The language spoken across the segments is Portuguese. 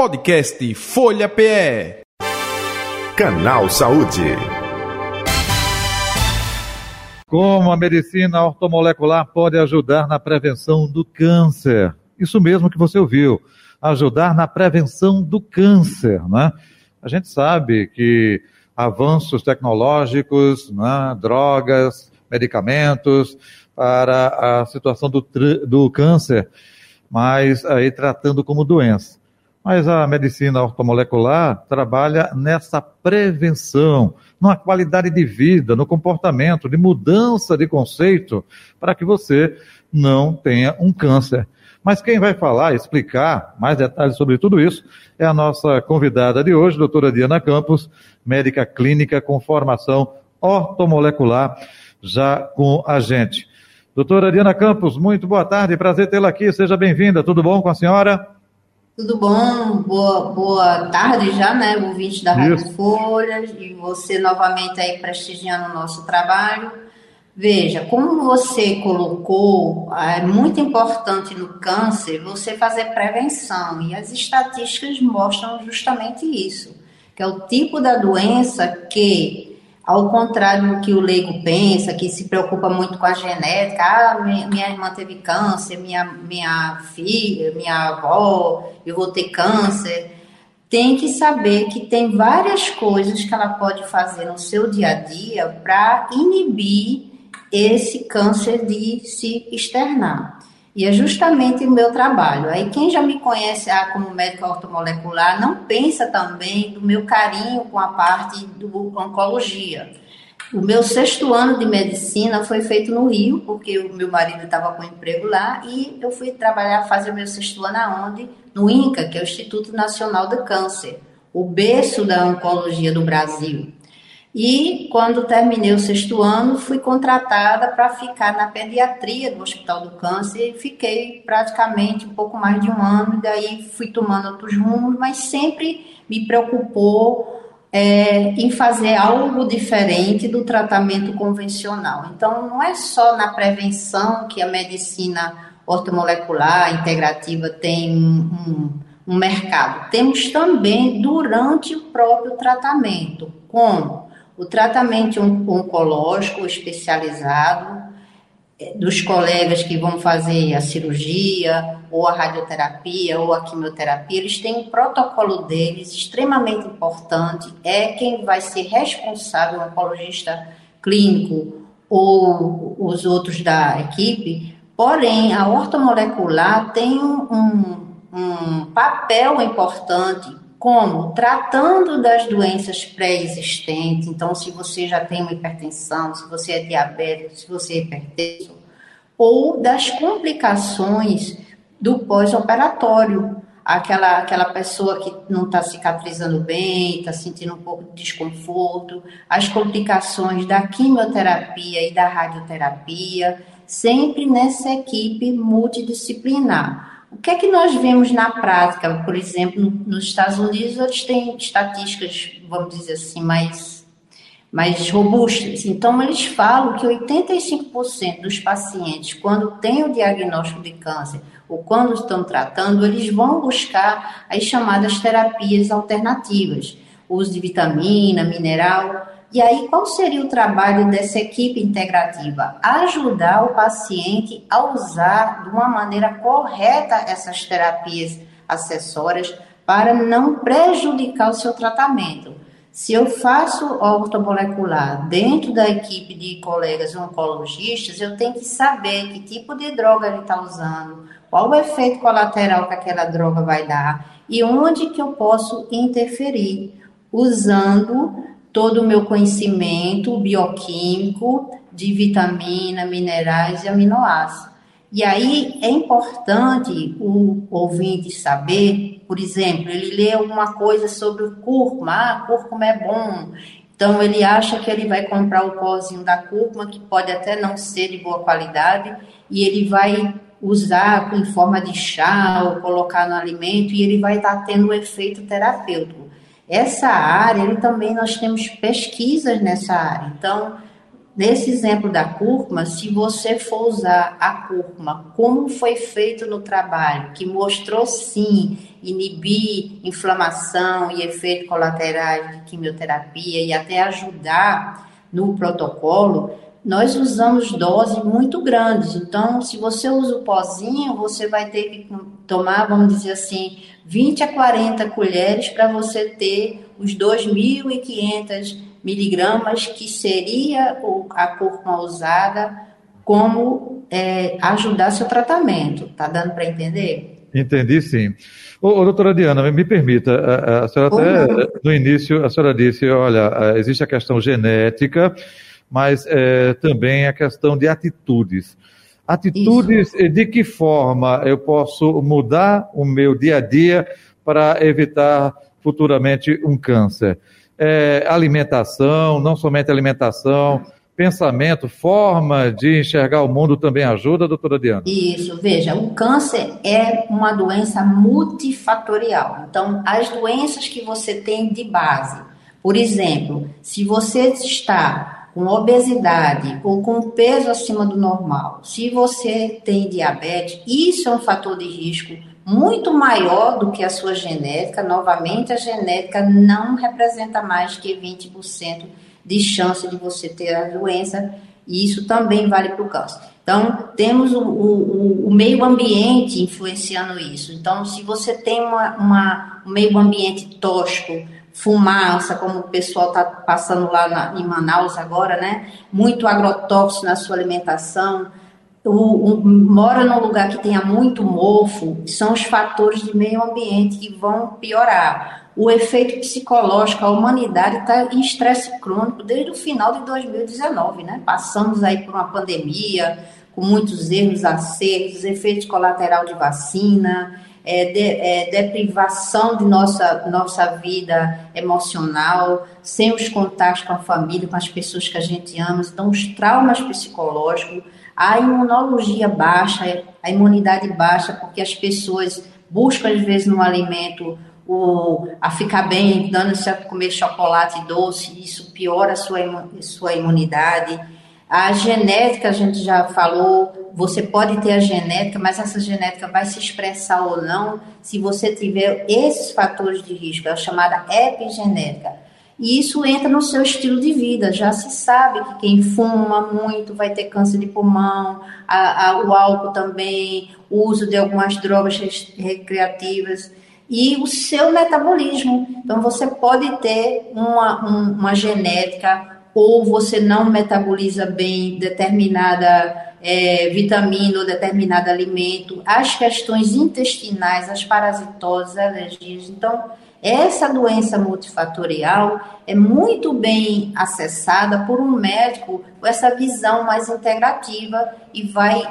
Podcast Folha PE. Canal Saúde. Como a medicina ortomolecular pode ajudar na prevenção do câncer? Isso mesmo que você ouviu, ajudar na prevenção do câncer, né? A gente sabe que avanços tecnológicos, né, drogas, medicamentos para a situação do, do câncer, mas aí tratando como doença. Mas a medicina ortomolecular trabalha nessa prevenção, na qualidade de vida, no comportamento, de mudança de conceito, para que você não tenha um câncer. Mas quem vai falar, explicar mais detalhes sobre tudo isso é a nossa convidada de hoje, doutora Diana Campos, médica clínica com formação ortomolecular, já com a gente. Doutora Diana Campos, muito boa tarde, prazer tê-la aqui, seja bem-vinda, tudo bom com a senhora? Tudo bom? Boa, boa tarde já, né? Ouvinte da Rádio Isso. Folha e você novamente aí prestigiando o nosso trabalho. Veja, como você colocou, é muito importante no câncer você fazer prevenção e as estatísticas mostram justamente isso, que é o tipo da doença que ao contrário do que o leigo pensa, que se preocupa muito com a genética, ah, minha, minha irmã teve câncer, minha, minha filha, minha avó, eu vou ter câncer. Tem que saber que tem várias coisas que ela pode fazer no seu dia a dia para inibir esse câncer de se externar. E é justamente o meu trabalho. Aí quem já me conhece ah, como médico ortomolecular não pensa também do meu carinho com a parte do oncologia. O meu sexto ano de medicina foi feito no Rio, porque o meu marido estava com emprego lá, e eu fui trabalhar, fazer o meu sexto ano aonde? No INCA, que é o Instituto Nacional do Câncer, o berço da oncologia do Brasil. E quando terminei o sexto ano, fui contratada para ficar na pediatria do Hospital do Câncer e fiquei praticamente um pouco mais de um ano, e daí fui tomando outros rumos, mas sempre me preocupou é, em fazer algo diferente do tratamento convencional. Então, não é só na prevenção que a medicina ortomolecular integrativa tem um, um, um mercado, temos também durante o próprio tratamento, como o tratamento oncológico especializado, é, dos colegas que vão fazer a cirurgia, ou a radioterapia, ou a quimioterapia, eles têm um protocolo deles extremamente importante, é quem vai ser responsável, o oncologista clínico ou os outros da equipe, porém, a ortomolecular tem um, um papel importante como? Tratando das doenças pré-existentes. Então, se você já tem uma hipertensão, se você é diabético, se você é hipertenso, ou das complicações do pós-operatório. Aquela, aquela pessoa que não está cicatrizando bem, está sentindo um pouco de desconforto, as complicações da quimioterapia e da radioterapia, sempre nessa equipe multidisciplinar. Que é que nós vemos na prática? Por exemplo, nos Estados Unidos, eles têm estatísticas, vamos dizer assim, mais, mais robustas. Então, eles falam que 85% dos pacientes, quando têm o diagnóstico de câncer ou quando estão tratando, eles vão buscar as chamadas terapias alternativas, uso de vitamina, mineral. E aí, qual seria o trabalho dessa equipe integrativa? Ajudar o paciente a usar de uma maneira correta essas terapias acessórias para não prejudicar o seu tratamento. Se eu faço ortomolecular dentro da equipe de colegas oncologistas, eu tenho que saber que tipo de droga ele está usando, qual o efeito colateral que aquela droga vai dar e onde que eu posso interferir usando todo o meu conhecimento bioquímico de vitamina, minerais e aminoácidos. E aí é importante o ouvinte saber, por exemplo, ele lê alguma coisa sobre o cúrcuma, ah, cúrcuma é bom. Então ele acha que ele vai comprar o pozinho da cúrcuma, que pode até não ser de boa qualidade, e ele vai usar em forma de chá ou colocar no alimento e ele vai estar tendo um efeito terapêutico. Essa área, também nós temos pesquisas nessa área. Então, nesse exemplo da cúrcuma, se você for usar a cúrcuma como foi feito no trabalho, que mostrou sim inibir inflamação e efeitos colaterais de quimioterapia e até ajudar no protocolo, nós usamos doses muito grandes. Então, se você usa o pozinho, você vai ter que tomar, vamos dizer assim, 20 a 40 colheres para você ter os 2.500 miligramas, que seria a cúrcuma usada como é, ajudar seu tratamento. Tá dando para entender? Entendi, sim. Ô, ô, doutora Diana, me permita, a, a senhora até no início, a senhora disse, olha, existe a questão genética, mas é, também a questão de atitudes. Atitudes, Isso. de que forma eu posso mudar o meu dia a dia para evitar futuramente um câncer? É, alimentação, não somente alimentação, pensamento, forma de enxergar o mundo também ajuda, doutora Diana? Isso, veja, o câncer é uma doença multifatorial. Então, as doenças que você tem de base, por exemplo, se você está com obesidade ou com peso acima do normal, se você tem diabetes, isso é um fator de risco muito maior do que a sua genética. Novamente, a genética não representa mais que 20% de chance de você ter a doença, e isso também vale para o câncer. Então, temos o, o, o, meio ambiente influenciando isso. Então, se você tem uma, uma um meio ambiente tóxico, fumaça, como o pessoal está passando lá na, em Manaus agora, né? Muito agrotóxico na sua alimentação. O, o, mora num lugar que tenha muito mofo, são os fatores de meio ambiente que vão piorar. O efeito psicológico, a humanidade está em estresse crônico desde o final de 2019, né? Passamos aí por uma pandemia, com muitos erros, acertos, efeitos colaterais de vacina, é, de, é, deprivação de nossa, nossa vida emocional, sem os contatos com a família, com as pessoas que a gente ama, então os traumas psicológicos, a imunologia baixa, a imunidade baixa, porque as pessoas buscam às vezes no alimento o, a ficar bem, dando-se a comer chocolate doce, isso piora a sua, sua imunidade a genética, a gente já falou, você pode ter a genética, mas essa genética vai se expressar ou não se você tiver esses fatores de risco, é a chamada epigenética. E isso entra no seu estilo de vida. Já se sabe que quem fuma muito vai ter câncer de pulmão, a, a, o álcool também, o uso de algumas drogas recreativas e o seu metabolismo. Então, você pode ter uma, um, uma genética ou você não metaboliza bem determinada é, vitamina ou determinado alimento, as questões intestinais, as parasitoses, alergias. Então, essa doença multifatorial é muito bem acessada por um médico com essa visão mais integrativa e vai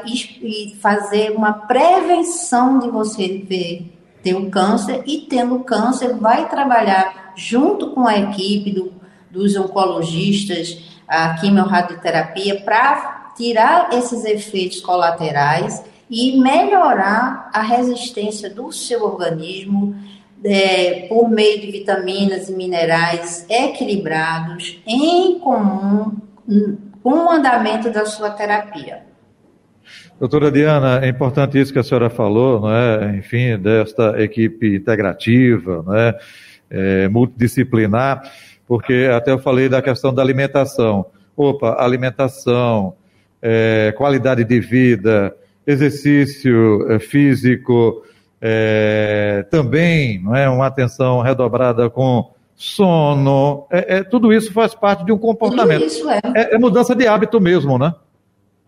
fazer uma prevenção de você ver, ter o câncer e tendo câncer vai trabalhar junto com a equipe do dos oncologistas, a quimiorradioterapia, para tirar esses efeitos colaterais e melhorar a resistência do seu organismo é, por meio de vitaminas e minerais equilibrados em comum com o andamento da sua terapia. Doutora Diana, é importante isso que a senhora falou, não é? enfim, desta equipe integrativa, não é? É, multidisciplinar porque até eu falei da questão da alimentação. Opa, alimentação, é, qualidade de vida, exercício é, físico, é, também não é, uma atenção redobrada com sono, é, é, tudo isso faz parte de um comportamento. Tudo isso é. é. é. mudança de hábito mesmo, né?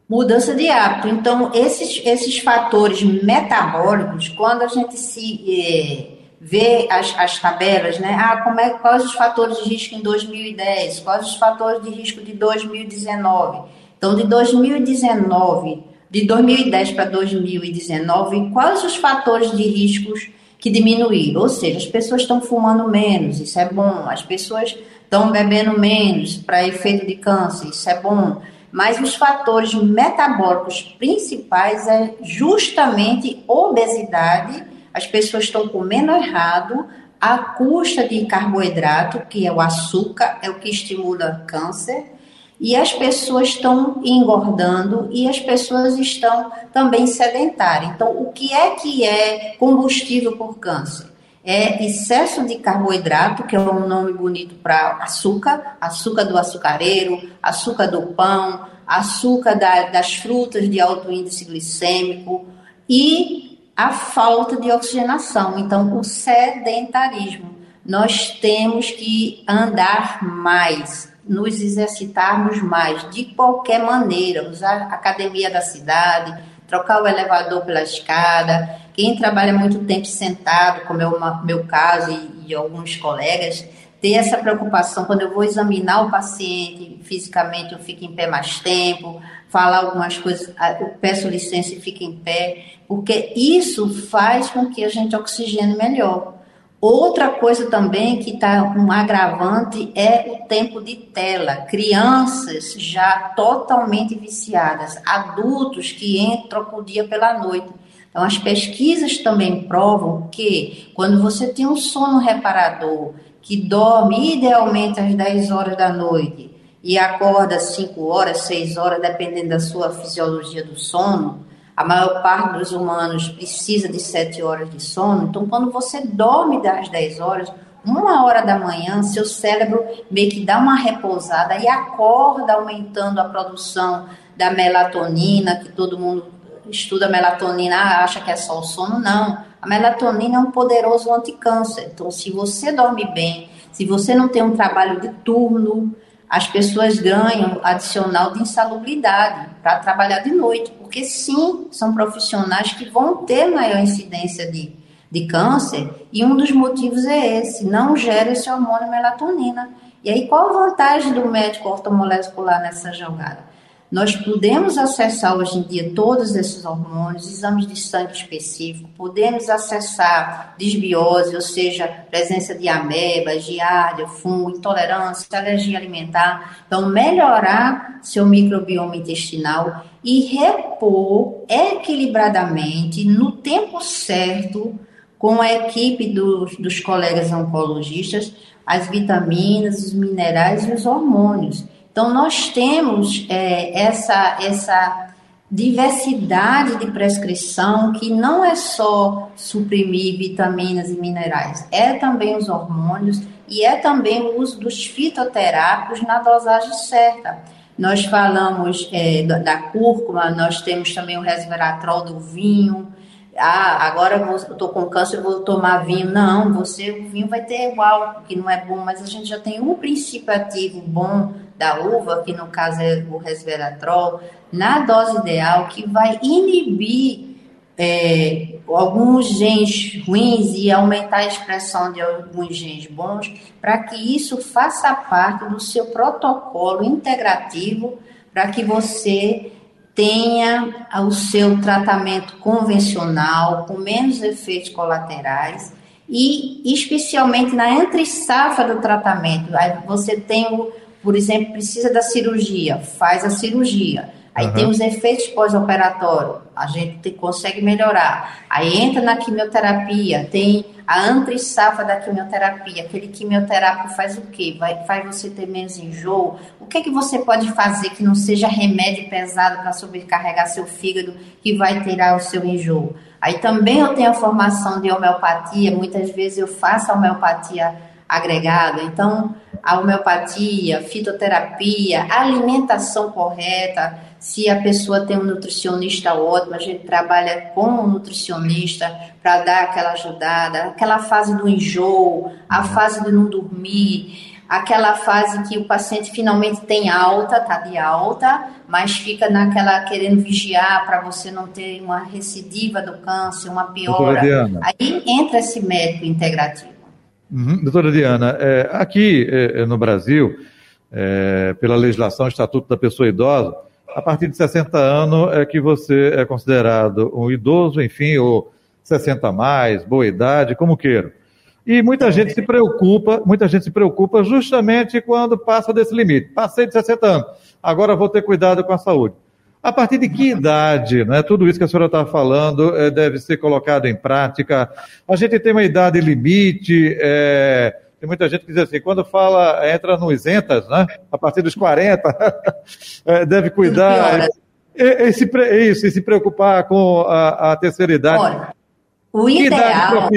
Mudança de hábito. Então, esses, esses fatores metabólicos, quando a gente se é, ver as, as tabelas, né? Ah, como é, quais os fatores de risco em 2010, quais os fatores de risco de 2019. Então, de 2019, de 2010 para 2019, quais os fatores de riscos que diminuíram? Ou seja, as pessoas estão fumando menos, isso é bom. As pessoas estão bebendo menos para efeito de câncer, isso é bom. Mas os fatores metabólicos principais é justamente obesidade as pessoas estão comendo errado à custa de carboidrato, que é o açúcar, é o que estimula câncer, e as pessoas estão engordando e as pessoas estão também sedentárias. Então, o que é que é combustível por câncer? É excesso de carboidrato, que é um nome bonito para açúcar, açúcar do açucareiro, açúcar do pão, açúcar da, das frutas de alto índice glicêmico e a falta de oxigenação. Então, o sedentarismo. Nós temos que andar mais, nos exercitarmos mais, de qualquer maneira, usar a academia da cidade, trocar o elevador pela escada. Quem trabalha muito tempo sentado, como é o meu caso e, e alguns colegas, ter essa preocupação quando eu vou examinar o paciente fisicamente, eu fico em pé mais tempo, falar algumas coisas, eu peço licença e fico em pé, porque isso faz com que a gente oxigene melhor. Outra coisa também que está um agravante é o tempo de tela. Crianças já totalmente viciadas, adultos que entram o dia pela noite. Então, as pesquisas também provam que quando você tem um sono reparador, que dorme idealmente às 10 horas da noite e acorda 5 horas, 6 horas, dependendo da sua fisiologia do sono, a maior parte dos humanos precisa de 7 horas de sono. Então, quando você dorme das 10 horas, uma hora da manhã, seu cérebro meio que dá uma repousada e acorda aumentando a produção da melatonina, que todo mundo estuda melatonina, acha que é só o sono. Não. A melatonina é um poderoso anticâncer. Então, se você dorme bem, se você não tem um trabalho de turno, as pessoas ganham adicional de insalubridade para trabalhar de noite, porque sim, são profissionais que vão ter maior incidência de, de câncer, e um dos motivos é esse, não gera esse hormônio melatonina. E aí, qual a vantagem do médico ortomolecular nessa jogada? Nós podemos acessar hoje em dia todos esses hormônios, exames de sangue específico, podemos acessar desbiose, ou seja, presença de ameba, giardia, fungo, intolerância, alergia alimentar. Então, melhorar seu microbioma intestinal e repor equilibradamente, no tempo certo, com a equipe dos, dos colegas oncologistas, as vitaminas, os minerais e os hormônios. Então, nós temos é, essa, essa diversidade de prescrição que não é só suprimir vitaminas e minerais, é também os hormônios e é também o uso dos fitoterápicos na dosagem certa. Nós falamos é, da cúrcuma, nós temos também o resveratrol do vinho, ah, agora eu estou com câncer, vou tomar vinho. Não, você, o vinho vai ter igual, que não é bom, mas a gente já tem um princípio ativo bom da uva, que no caso é o resveratrol, na dose ideal, que vai inibir é, alguns genes ruins e aumentar a expressão de alguns genes bons, para que isso faça parte do seu protocolo integrativo, para que você tenha o seu tratamento convencional, com menos efeitos colaterais, e especialmente na entre-safra do tratamento. Aí você tem o por exemplo, precisa da cirurgia, faz a cirurgia. Aí uhum. tem os efeitos pós-operatórios, a gente te, consegue melhorar. Aí entra na quimioterapia, tem a antrissafa da quimioterapia. Aquele quimioterápico faz o quê? Vai, faz você ter menos enjoo? O que é que você pode fazer que não seja remédio pesado para sobrecarregar seu fígado, que vai tirar o seu enjoo? Aí também eu tenho a formação de homeopatia, muitas vezes eu faço a homeopatia agregada. Então, a homeopatia, fitoterapia, alimentação correta. Se a pessoa tem um nutricionista ótimo, a gente trabalha com um nutricionista para dar aquela ajudada, aquela fase do enjoo, a fase de não dormir, aquela fase que o paciente finalmente tem alta, tá de alta, mas fica naquela querendo vigiar para você não ter uma recidiva do câncer, uma piora. Aí entra esse médico integrativo. Uhum. Doutora Diana, é, aqui é, é, no Brasil, é, pela legislação Estatuto da Pessoa Idosa, a partir de 60 anos é que você é considerado um idoso, enfim, ou 60 a mais, boa idade, como queira. E muita gente se preocupa, muita gente se preocupa justamente quando passa desse limite. Passei de 60 anos, agora vou ter cuidado com a saúde. A partir de que idade, né, tudo isso que a senhora está falando é, deve ser colocado em prática? A gente tem uma idade limite, é, Tem muita gente que diz assim, quando fala, entra no isentas, né? A partir dos 40, é, deve cuidar. E, e, se, isso, e se preocupar com a, a terceira idade. Olha, o que ideal?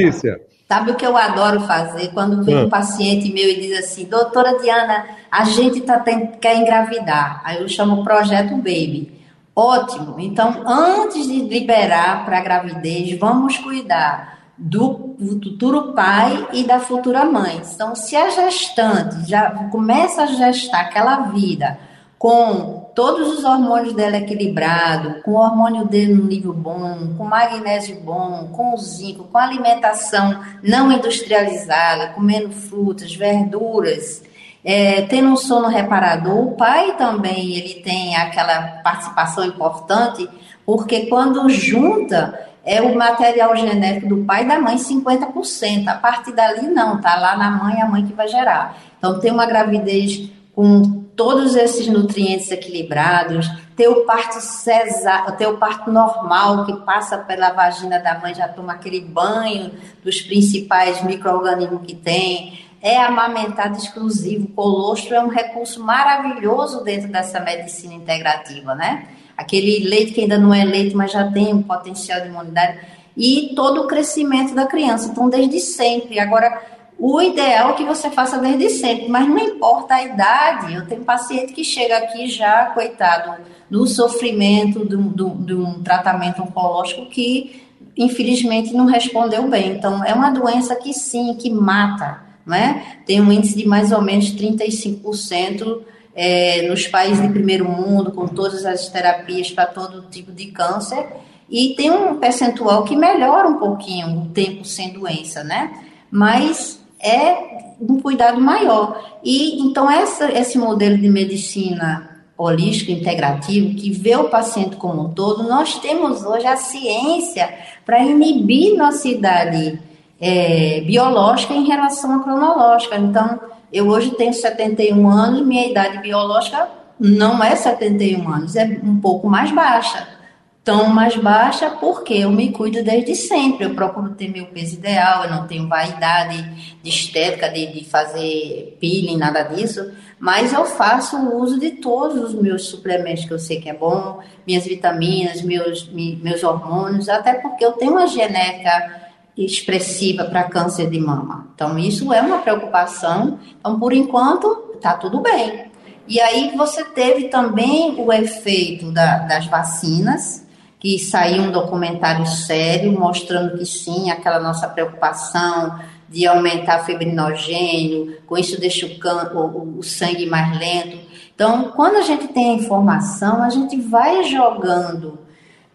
Sabe o que eu adoro fazer? Quando vem um ah. paciente meu e diz assim, doutora Diana, a gente tá tem, quer engravidar. Aí eu chamo o Projeto Baby. Ótimo. Então, antes de liberar para a gravidez, vamos cuidar do futuro pai e da futura mãe. Então, se a gestante já começa a gestar aquela vida com todos os hormônios dela equilibrados, com o hormônio dele no nível bom, com magnésio bom, com zinco, com alimentação não industrializada, comendo frutas, verduras, é, tendo um sono reparador, o pai também ele tem aquela participação importante, porque quando junta é o material genético do pai e da mãe 50%. A partir dali não, tá lá na mãe, a mãe que vai gerar. Então tem uma gravidez com todos esses nutrientes equilibrados, ter o parto cesar, ter o parto normal que passa pela vagina da mãe, já toma aquele banho dos principais micro-organismos que tem, é amamentado exclusivo, colostro é um recurso maravilhoso dentro dessa medicina integrativa, né? Aquele leite que ainda não é leite, mas já tem um potencial de imunidade e todo o crescimento da criança. Então, desde sempre. Agora, o ideal é que você faça desde sempre, mas não importa a idade. Eu tenho paciente que chega aqui já, coitado, no sofrimento de um, de um tratamento oncológico que, infelizmente, não respondeu bem. Então, é uma doença que sim, que mata né? Tem um índice de mais ou menos 35% é, nos países de primeiro mundo, com todas as terapias para todo tipo de câncer, e tem um percentual que melhora um pouquinho o tempo sem doença, né? Mas é um cuidado maior. E então essa, esse modelo de medicina holístico integrativo que vê o paciente como um todo, nós temos hoje a ciência para inibir nossa idade é, biológica em relação à cronológica. Então, eu hoje tenho 71 anos, minha idade biológica não é 71 anos, é um pouco mais baixa. Tão mais baixa porque eu me cuido desde sempre. Eu procuro ter meu peso ideal, eu não tenho vaidade de estética, de, de fazer peeling, nada disso. Mas eu faço o uso de todos os meus suplementos que eu sei que é bom, minhas vitaminas, meus, meus hormônios, até porque eu tenho uma genética expressiva para câncer de mama. Então, isso é uma preocupação. Então, por enquanto, está tudo bem. E aí você teve também o efeito da, das vacinas, que saiu um documentário sério mostrando que sim, aquela nossa preocupação de aumentar fibrinogênio, com isso deixa o, can, o, o sangue mais lento. Então, quando a gente tem a informação, a gente vai jogando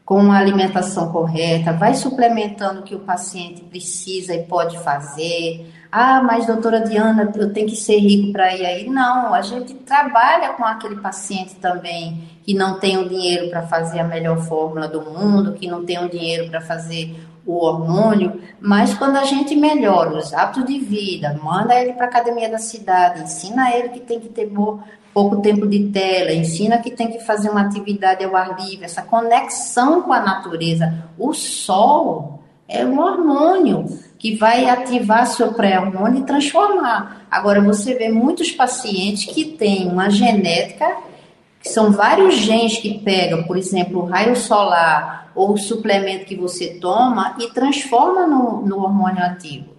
com uma alimentação correta, vai suplementando o que o paciente precisa e pode fazer. Ah, mas doutora Diana, eu tenho que ser rico para ir aí. Não, a gente trabalha com aquele paciente também que não tem o dinheiro para fazer a melhor fórmula do mundo, que não tem o dinheiro para fazer o hormônio, mas quando a gente melhora os hábitos de vida, manda ele para a academia da cidade, ensina ele que tem que ter boa pouco tempo de tela, ensina que tem que fazer uma atividade ao ar livre, essa conexão com a natureza. O sol é um hormônio que vai ativar seu pré-hormônio e transformar. Agora, você vê muitos pacientes que têm uma genética, que são vários genes que pegam, por exemplo, o raio solar ou o suplemento que você toma e transforma no, no hormônio ativo.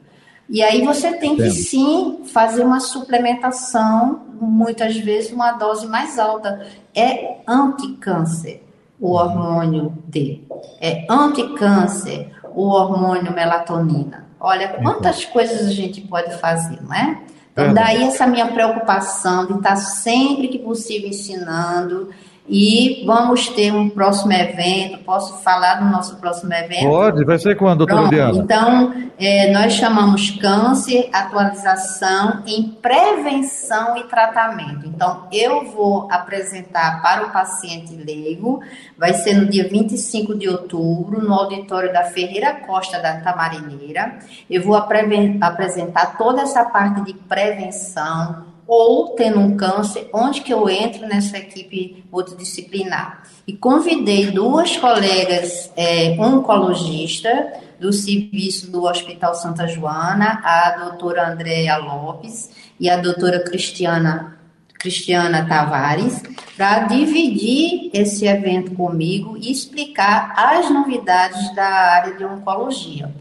E aí você tem que sim fazer uma suplementação, muitas vezes uma dose mais alta. É anticâncer o uhum. hormônio D. É anticâncer o hormônio melatonina. Olha quantas coisas a gente pode fazer, não é? Então, daí essa minha preocupação de estar sempre que possível ensinando e vamos ter um próximo evento. Posso falar do nosso próximo evento? Pode, vai ser quando, doutora Diana? Então, é, nós chamamos câncer, atualização em prevenção e tratamento. Então, eu vou apresentar para o paciente leigo, vai ser no dia 25 de outubro, no auditório da Ferreira Costa da Tamarineira. Eu vou apresentar toda essa parte de prevenção, ou tendo um câncer, onde que eu entro nessa equipe multidisciplinar. E convidei duas colegas é, oncologistas do serviço do Hospital Santa Joana, a doutora Andréa Lopes e a doutora Cristiana, Cristiana Tavares, para dividir esse evento comigo e explicar as novidades da área de oncologia.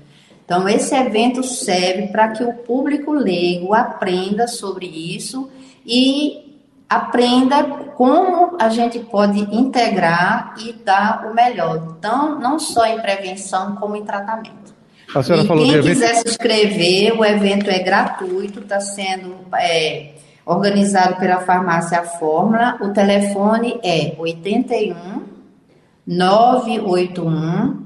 Então, esse evento serve para que o público leigo aprenda sobre isso e aprenda como a gente pode integrar e dar o melhor, então, não só em prevenção, como em tratamento. A senhora e falou quem de evento... quiser se inscrever, o evento é gratuito, está sendo é, organizado pela Farmácia Fórmula. O telefone é 81 981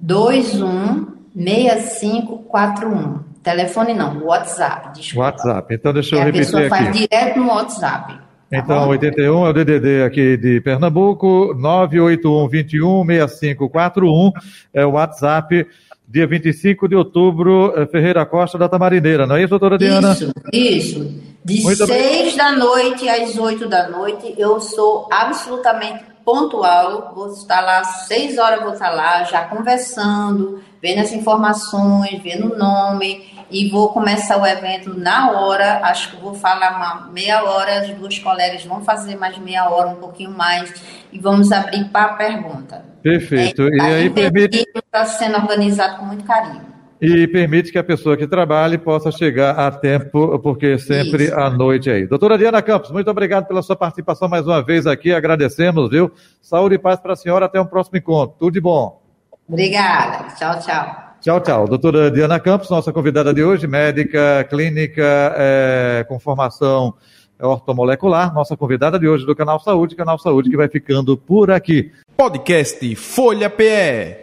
21 6541. Telefone não, WhatsApp, desculpa. WhatsApp. Então deixa eu a repetir pessoa aqui. faz direto no WhatsApp. tá Então, bom? 81 é o DDD aqui de Pernambuco, 981 21 6541 é o WhatsApp, dia 25 de outubro, eh, Ferreira Costa da Tamarineira, não é isso, doutora Diana? Isso, isso. De Muito bem. seis da noite às oito da noite, eu sou absolutamente pontual. Vou estar lá, seis horas vou estar lá, já conversando, vendo as informações, vendo o nome, e vou começar o evento na hora. Acho que vou falar uma meia hora, as duas colegas vão fazer mais meia hora, um pouquinho mais, e vamos abrir para a pergunta. Perfeito. E Tá aí permite, Está sendo organizado com muito carinho. e permite que a pessoa que trabalhe possa chegar a tempo, porque sempre Isso. à noite aí. Doutora Diana Campos, muito obrigado pela sua participação mais uma vez aqui, agradecemos, viu? Saúde e paz para a senhora, até um próximo encontro. Tudo de bom. Obrigada. Tchau, tchau. Tchau, tchau. Doutora Diana Campos, nossa convidada de hoje, médica clínica eh, com formação ortomolecular, nossa convidada de hoje do Canal Saúde, Canal Saúde que vai ficando por aqui. Podcast Folha PE.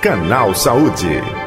Canal Saúde.